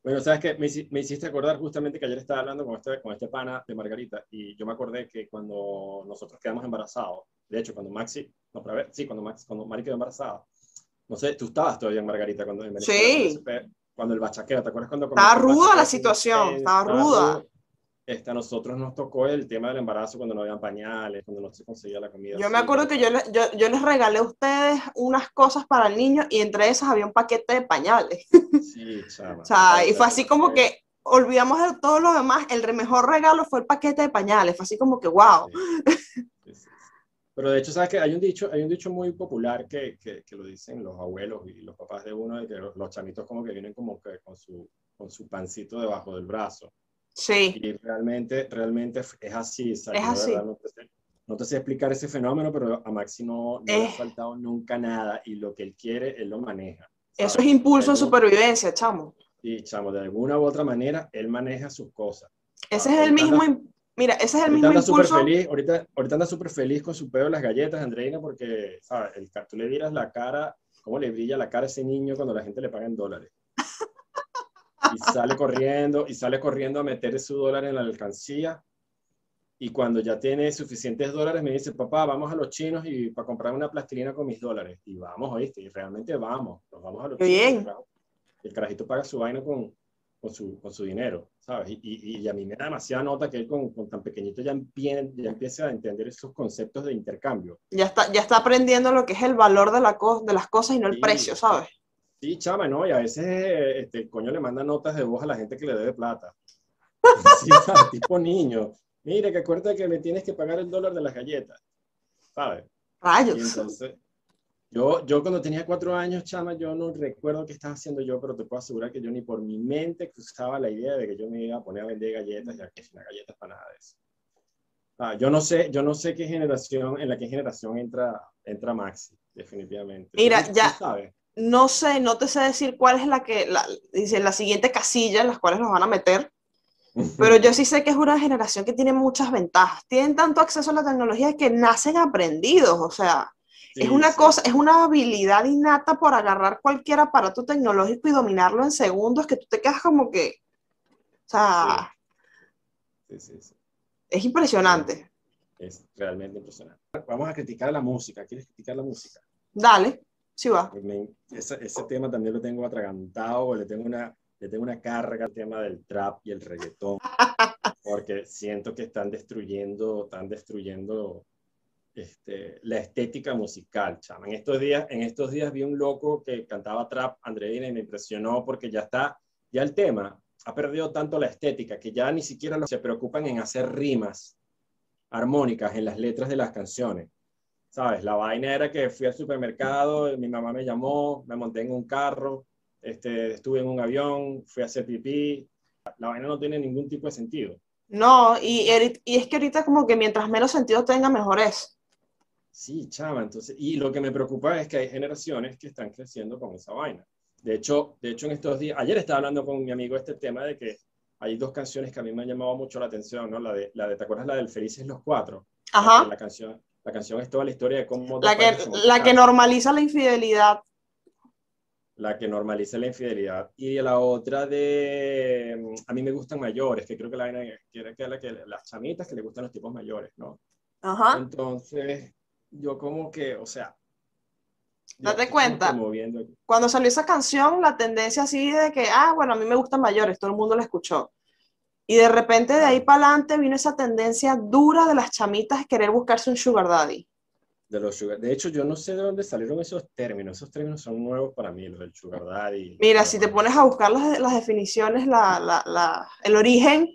Bueno, sabes que me, me, hiciste acordar justamente que ayer estaba hablando con este, con este pana de Margarita y yo me acordé que cuando nosotros quedamos embarazados, de hecho, cuando Maxi, no, para ver, sí, cuando, Maxi, cuando Mari quedó embarazada, no sé, tú estabas todavía en Margarita cuando en Sí. Cuando el bachaqueo, ¿te acuerdas cuando? Estaba ruda la situación, estaba, ruda. Este, a nosotros nos tocó el tema del embarazo cuando no habían pañales, cuando no se conseguía la comida. Yo me acuerdo que yo, yo, yo, les regalé a ustedes unas cosas para el niño y entre esas había un paquete de pañales. [laughs] Sí, chama. o sea, y fue así como que olvidamos de todo lo demás. El mejor regalo fue el paquete de pañales. Fue así como que, wow. Pero de hecho, ¿sabes que Hay un dicho, hay un dicho muy popular que, que, que, lo dicen los abuelos y los papás de uno, de que los, los, chamitos como que vienen como que con su, con su pancito debajo del brazo. Sí. Y realmente, realmente es así. ¿sabes? Es así. No te, sé, no te, sé, explicar ese fenómeno, pero a Maxi no, no le ha faltado nunca nada y lo que él quiere, él lo maneja. ¿sabes? Eso es impulso de supervivencia, chamo. Sí, chamo, de alguna u otra manera, él maneja sus cosas. Ese es el mismo, Mira, ese es el mismo anda impulso. Feliz, ahorita, ahorita anda súper feliz con su pedo de las galletas, Andreina, porque, ¿sabes? El, tú le miras la cara, cómo le brilla la cara a ese niño cuando la gente le paga en dólares. Y sale corriendo, y sale corriendo a meter su dólar en la alcancía. Y cuando ya tiene suficientes dólares, me dice, papá, vamos a los chinos y para comprar una plastilina con mis dólares. Y vamos, oíste, y realmente vamos, nos vamos a los Bien. chinos. El carajito paga su vaina con, con su, con su dinero, ¿sabes? Y, y, y, a mí me da demasiada nota que él con, con tan pequeñito ya, empie, ya empiece a entender esos conceptos de intercambio. Ya está, ya está aprendiendo lo que es el valor de, la co de las cosas y no el precio, ¿sabes? Sí, chama, ¿no? Y a veces este, el coño le manda notas de voz a la gente que le debe plata. [laughs] sí, tipo niño. Mire, que acuérdate que me tienes que pagar el dólar de las galletas, ¿sabes? Rayos. Y entonces, yo, yo cuando tenía cuatro años, chama, yo no recuerdo qué estaba haciendo yo, pero te puedo asegurar que yo ni por mi mente cruzaba la idea de que yo me iba a poner a vender galletas, ya que es una galletas para nada de eso. Ah, yo no sé, yo no sé qué generación, en la qué generación entra, entra Maxi, definitivamente. Mira, ya, sabes? No sé, no te sé decir cuál es la que, la, dice, la siguiente casilla en las cuales los van a meter, pero yo sí sé que es una generación que tiene muchas ventajas. Tienen tanto acceso a la tecnología que nacen aprendidos, o sea, es una cosa, es una habilidad innata por agarrar cualquier aparato tecnológico y dominarlo en segundos que tú te quedas como que, o sea, es impresionante. Es realmente impresionante. Vamos a criticar la música. ¿Quieres criticar la música? Dale, sí va. ese, ese, tema también lo tengo atragantado, le tengo una, le tengo una carga al tema del trap y el reggaetón, [laughs] porque siento que están destruyendo, están destruyendo este, la estética musical, chama. En estos, días, en estos días vi un loco que cantaba trap, Andreina, y me impresionó porque ya está, ya el tema ha perdido tanto la estética que ya ni siquiera se preocupan en hacer rimas armónicas en las letras de las canciones. ¿Sabes? La vaina era que fui al supermercado, mi mamá me llamó, me monté en un carro, este, estuve en un avión, fui a hacer pipí. La vaina no tiene ningún tipo de sentido. No, y, y es que ahorita como que mientras menos sentido tenga, mejor es. Sí, chama, entonces, y lo que me preocupa es que hay generaciones que están creciendo con esa vaina. De hecho, de hecho en estos días, ayer estaba hablando con mi amigo este tema de que hay dos canciones que a mí me han llamado mucho la atención, ¿no? La de, la de ¿te acuerdas la del Felices los Cuatro? Ajá. La canción, la canción es toda la historia de cómo... La que, la que normaliza la infidelidad. La que normaliza la infidelidad. Y la otra de... A mí me gustan mayores, que creo que la que, que, la que las chamitas que le gustan los tipos mayores, ¿no? Ajá. Entonces, yo como que, o sea... Date cuenta, cuando salió esa canción, la tendencia así de que, ah, bueno, a mí me gustan mayores, todo el mundo la escuchó. Y de repente de ahí para adelante vino esa tendencia dura de las chamitas de querer buscarse un sugar daddy. De, los sugar, de hecho, yo no sé de dónde salieron esos términos. Esos términos son nuevos para mí, los del sugar daddy. Mira, si te pones a buscar las, las definiciones, la, la, la, el origen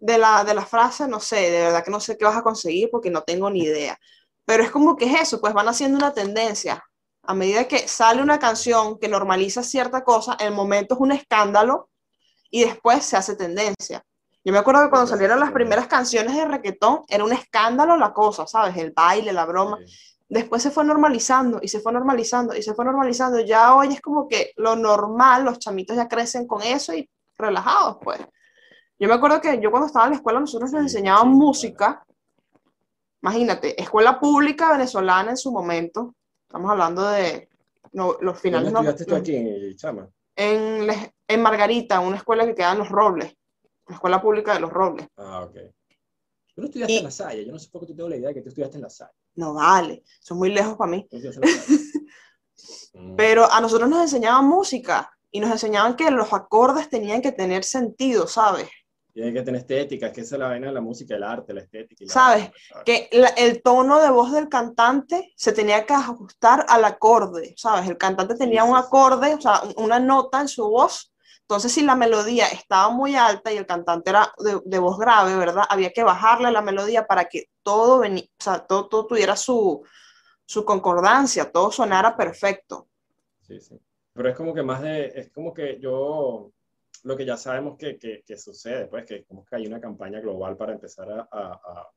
de la, de la frase, no sé, de verdad que no sé qué vas a conseguir porque no tengo ni idea. Pero es como que es eso, pues van haciendo una tendencia. A medida que sale una canción que normaliza cierta cosa, el momento es un escándalo y después se hace tendencia. Yo me acuerdo que cuando salieron las primeras canciones de reggaetón, era un escándalo la cosa, ¿sabes? El baile, la broma. Después se fue normalizando y se fue normalizando y se fue normalizando. Ya hoy es como que lo normal, los chamitos ya crecen con eso y relajados, pues. Yo me acuerdo que yo cuando estaba en la escuela, nosotros nos enseñaban música Imagínate, escuela pública venezolana en su momento, estamos hablando de los finales. ¿Dónde estudiaste tú aquí, Chama? En, en Margarita, una escuela que queda en Los Robles, la escuela pública de Los Robles. Ah, ok. Tú no estudiaste en La Salle, yo no sé por qué tú tengo la idea de que tú estudiaste en La Salle. No vale, son muy lejos para mí. [laughs] Pero a nosotros nos enseñaban música y nos enseñaban que los acordes tenían que tener sentido, ¿sabes? Tiene que tener estética, es que esa es la vaina de la música, el arte, la estética. ¿Sabes? Que el tono de voz del cantante se tenía que ajustar al acorde, ¿sabes? El cantante tenía un acorde, o sea, una nota en su voz, Entonces, si la melodía estaba muy alta y el cantante era de, voz grave, ¿verdad? Había que bajarle la melodía para que todo, venía, o sea, todo, todo tuviera su, su concordancia, todo sonara perfecto. Sí, sí. Pero es como que más de, es como que yo, lo que ya sabemos que, que, que sucede, pues, que como que hay una campaña global para empezar a, a,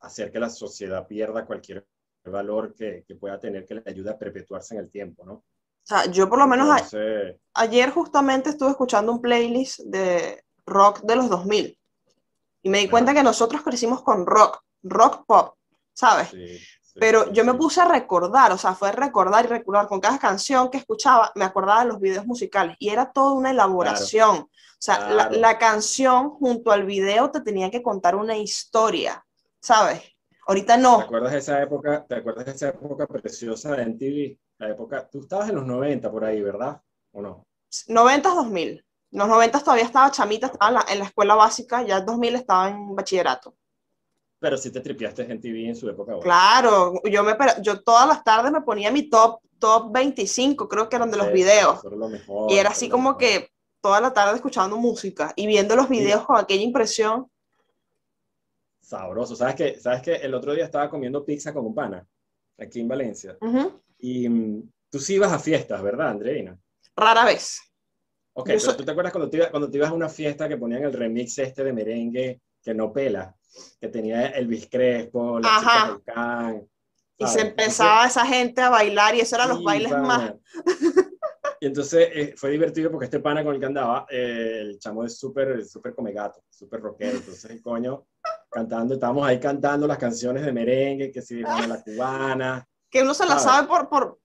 hacer que la sociedad pierda cualquier valor que, que, pueda tener que le ayude a perpetuarse en el tiempo, ¿no? O sea, yo por lo menos ayer justamente estuve escuchando un playlist de rock de los 2000 y me di cuenta que nosotros crecimos con rock, rock pop, ¿sabes? Pero yo me puse a recordar, o sea, fue recordar y recordar con cada canción que escuchaba, me acordaba de los videos musicales y era toda una elaboración. O sea, la, la, canción junto al video te tenía que contar una historia, ¿sabes? Ahorita no. ¿Te acuerdas de esa época, te acuerdas de esa época preciosa de MTV? La época, tú estabas en los 90 por ahí, ¿verdad? ¿O no? 90 2000. En los 90 todavía estaba chamita, estaba en la, escuela básica, ya en 2000 estaba en bachillerato. Pero sí te tripiaste en TV en su época. Claro, yo, me, yo todas las tardes me ponía mi top, top 25, creo que eran de los videos. y era así como que toda la tarde escuchando música y viendo los videos con aquella impresión. Sabroso. ¿Sabes que ¿Sabes que El otro día estaba comiendo pizza con un pana, aquí en Valencia. Y mm, tú sí ibas a fiestas, ¿verdad, Andreina? Rara vez. Ok, pero tú te acuerdas cuando te, ibas, cuando te ibas a una fiesta que ponían el remix este de merengue que no pela, que tenía Elvis Crespo, la Ajá. Chica Y se empezaba esa gente a bailar y eso eran los bailes más. Y entonces eh, fue divertido porque este pana con el que andaba, eh, el chamo es súper, súper come gato, súper rockero. Entonces el coño cantando, estábamos ahí cantando las canciones de merengue, que si bueno, la cubana, que uno se la sabe por, por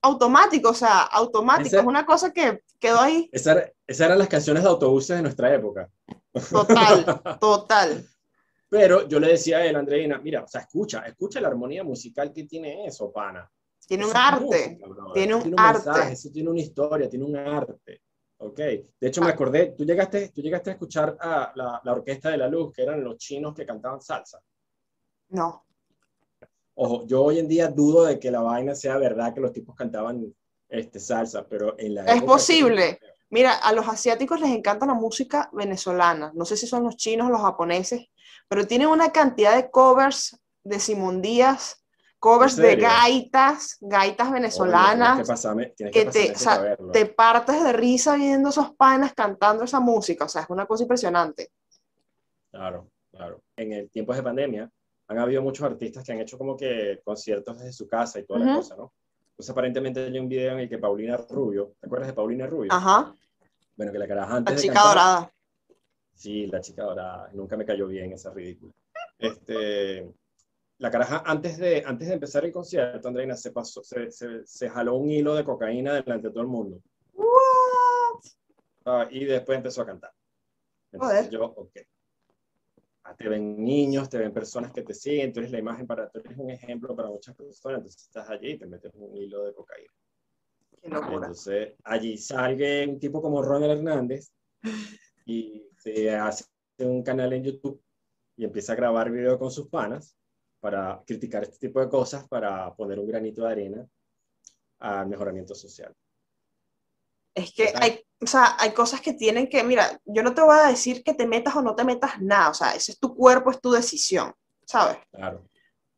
automático, o sea, automático, es una cosa que quedó ahí. Esas eran las canciones de autobuses de nuestra época. Total, [laughs] total. Pero yo le decía a él, Andreina, mira, o sea, escucha, escucha la armonía musical que tiene eso, pana. Tiene un arte, tiene un, arte. eso tiene una historia, tiene un arte. Ok, de hecho me ah. acordé, tú llegaste, tú llegaste a escuchar a la, la Orquesta de la Luz, que eran los chinos que cantaban salsa. No. Ojo, yo hoy en día dudo de que la vaina sea verdad que los tipos cantaban este, salsa, pero en la... Es posible. Mira, a los asiáticos les encanta la música venezolana. No sé si son los chinos o los japoneses, pero tienen una cantidad de covers de Simón Díaz, covers de gaitas, gaitas venezolanas, que, te, te partes de risa viendo esos panas cantando esa música. O sea, es una cosa impresionante. Claro, claro. En el tiempo de pandemia, han habido muchos artistas que han hecho como que conciertos desde su casa y toda la cosa, ¿no? Entonces aparentemente hay un video en el que Paulina Rubio, ¿te acuerdas de Paulina Rubio? Ajá. Bueno, que la cara antes La chica dorada. Sí, la chica dorada. Nunca me cayó bien esa ridícula. Este, la caraja, antes de, antes de empezar el concierto, Andreina, se, pasó, se, se, se jaló un hilo de cocaína delante de todo el mundo. What? Ah, y después empezó a cantar. Entonces yo, ok te ven niños, te ven personas que te siguen, tú eres la imagen para, tú eres un ejemplo para muchas personas, entonces estás allí y te metes un hilo de cocaína. Entonces allí sale un tipo como Ronald Hernández y se hace un canal en YouTube y empieza a grabar video con sus panas para criticar este tipo de cosas, para poner un granito de arena al mejoramiento social. Es que hay, o sea, hay cosas que tienen que, mira, yo no te voy a decir que te metas o no te metas nada, o sea, ese es tu cuerpo, es tu decisión, ¿sabes? Claro,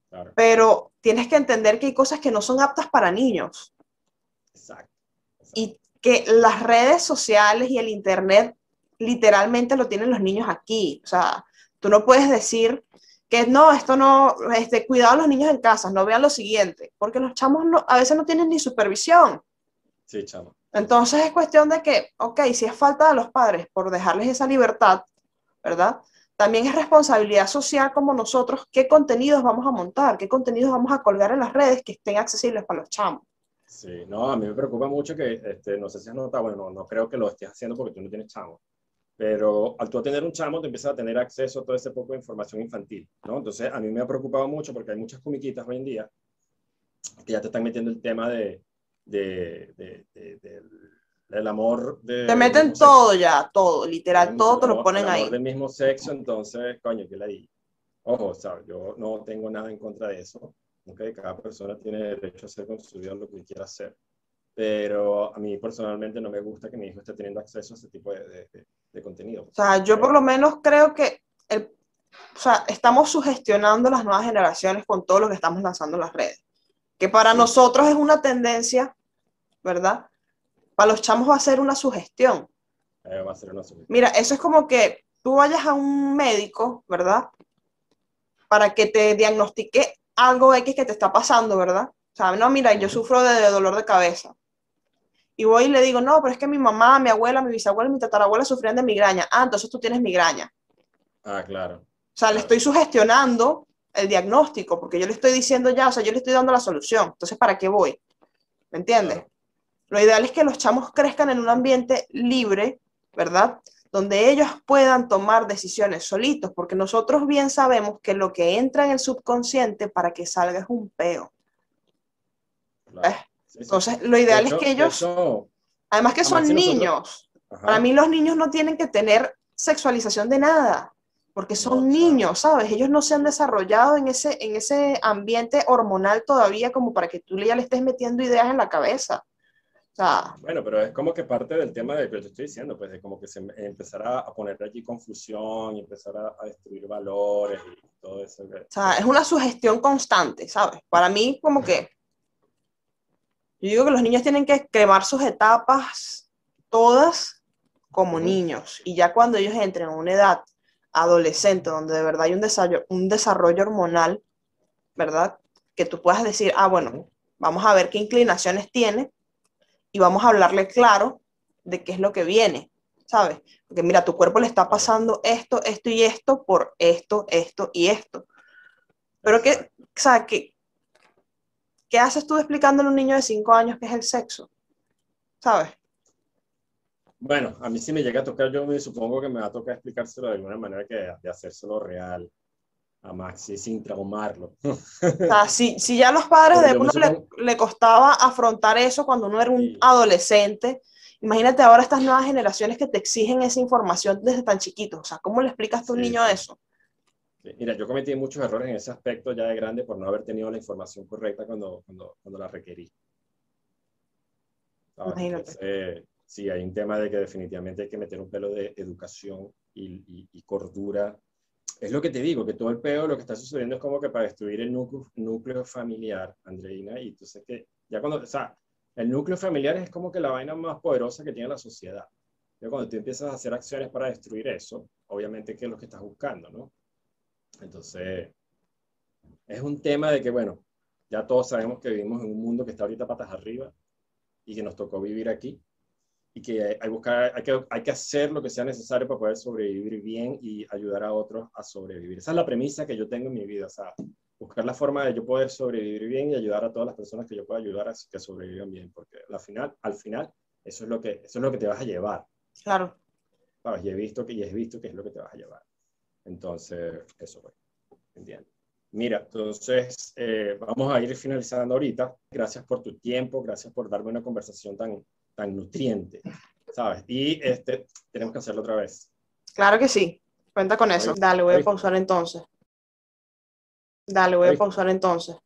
claro. Pero tienes que entender que hay cosas que no son aptas para niños. Exacto. Y que las redes sociales y el Internet literalmente lo tienen los niños aquí. O sea, tú no puedes decir que no, esto no, este, cuidado a los niños en casa, no vean lo siguiente, porque los chamos no, a veces no tienen ni supervisión. Sí, chamo. Entonces es cuestión de que, ok, si es falta de los padres por dejarles esa libertad, ¿verdad? También es responsabilidad social como nosotros qué contenidos vamos a montar, qué contenidos vamos a colgar en las redes que estén accesibles para los chamos. Sí, no, a mí me preocupa mucho que, este, no sé si has notado, bueno, no, no creo que lo estés haciendo porque tú no tienes chamo, pero al tú tener un chamo te empiezas a tener acceso a todo ese poco de información infantil, ¿no? Entonces a mí me ha preocupado mucho porque hay muchas comiquitas hoy en día que ya te están metiendo el tema de, de, de, del amor. De, te meten todo ya, todo, literal, todo te lo ponen ahí. del mismo sexo, entonces, coño, que la di. Ojo, ¿sabes? Yo no tengo nada en contra de eso. Okay, cada persona tiene derecho a hacer con su vida lo que quiera hacer. pero a mí personalmente no me gusta que mi hijo esté teniendo acceso a ese tipo de, de, contenido. O sea, yo por lo menos creo que el, o sea, estamos sugestionando las nuevas generaciones con todo lo que estamos lanzando en las redes, que para nosotros es una tendencia, ¿verdad? Para los chamos va a ser una sugestión. Eh, va a ser una sugestión. Mira, eso es como que tú vayas a un médico, ¿verdad? Para que te diagnostique algo X que te está pasando, ¿verdad? O sea, no, mira, yo sufro de dolor de cabeza y voy y le digo, no, pero es que mi mamá, mi abuela, mi bisabuela, mi tatarabuela sufrían de migraña. Ah, entonces tú tienes migraña. Ah, claro. O sea, le estoy sugestionando el diagnóstico, porque yo le estoy diciendo ya, o sea, yo le estoy dando la solución. Entonces, ¿para qué voy? ¿Me entiendes? Lo ideal es que los chamos crezcan en un ambiente libre, ¿verdad? Donde ellos puedan tomar decisiones solitos, porque nosotros bien sabemos que lo que entra en el subconsciente para que salga es un peo. Claro. Entonces, lo ideal es que ellos, además que son niños, para mí los niños no tienen que tener sexualización de nada, porque son niños, ¿sabes? Ellos no se han desarrollado en ese, en ese ambiente hormonal todavía como para que tú ya le estés metiendo ideas en la cabeza. bueno, pero es como que parte del tema de que te estoy diciendo, pues de como que se empezará a poner allí confusión y empezar a, destruir valores y todo eso. O sea, es una sugestión constante, ¿sabes? Para mí como que yo digo que los niños tienen que cremar sus etapas todas como niños y ya cuando ellos entren a una edad adolescente donde de verdad hay un desarrollo, un desarrollo hormonal, ¿verdad? Que tú puedas decir, ah, bueno, vamos a ver qué inclinaciones tiene y vamos a hablarle claro de qué es lo que viene, ¿sabes? Porque mira, tu cuerpo le está pasando esto, esto y esto por esto, esto y esto. Pero que, sea, que, ¿qué haces tú explicándole a un niño de 5 años qué es el sexo? ¿Sabes? Bueno, a mí sí me llega a tocar, yo me supongo que me va a tocar explicárselo de alguna manera que de hacérselo real a Maxi sin traumarlo. O sea, si, si ya a los padres de uno le, costaba afrontar eso cuando uno era un adolescente, imagínate ahora estas nuevas generaciones que te exigen esa información desde tan chiquito. O sea, ¿cómo le explicas a un niño eso? Mira, yo cometí muchos errores en ese aspecto ya de grande por no haber tenido la información correcta cuando, cuando, cuando la requerí. Sí, hay un tema de que definitivamente hay que meter un pelo de educación y, y, cordura. Es lo que te digo, que todo el pelo lo que está sucediendo es como que para destruir el núcleo, núcleo familiar, Andreina, y entonces que ya cuando, o sea, el núcleo familiar es como que la vaina más poderosa que tiene la sociedad. Ya cuando tú empiezas a hacer acciones para destruir eso, obviamente, ¿qué es lo que estás buscando, no? Entonces, es un tema de que, bueno, ya todos sabemos que vivimos en un mundo que está ahorita patas arriba y que nos tocó vivir aquí y que hay, buscar, hay, que, hay que hacer lo que sea necesario para poder sobrevivir bien y ayudar a otros a sobrevivir. Esa es la premisa que yo tengo en mi vida, o sea, buscar la forma de yo poder sobrevivir bien y ayudar a todas las personas que yo pueda ayudar a que sobrevivan bien, porque al final, al final eso, es lo que, eso es lo que te vas a llevar. Claro. Y he visto que, y he visto que es lo que te vas a llevar. Entonces, eso fue. Entiendo. Mira, entonces eh, vamos a ir finalizando ahorita. Gracias por tu tiempo, gracias por darme una conversación tan, tan nutriente, ¿sabes? Y este, tenemos que hacerlo otra vez. Claro que sí, cuenta con eso. Dale, voy a pausar entonces. Dale, voy a pausar entonces.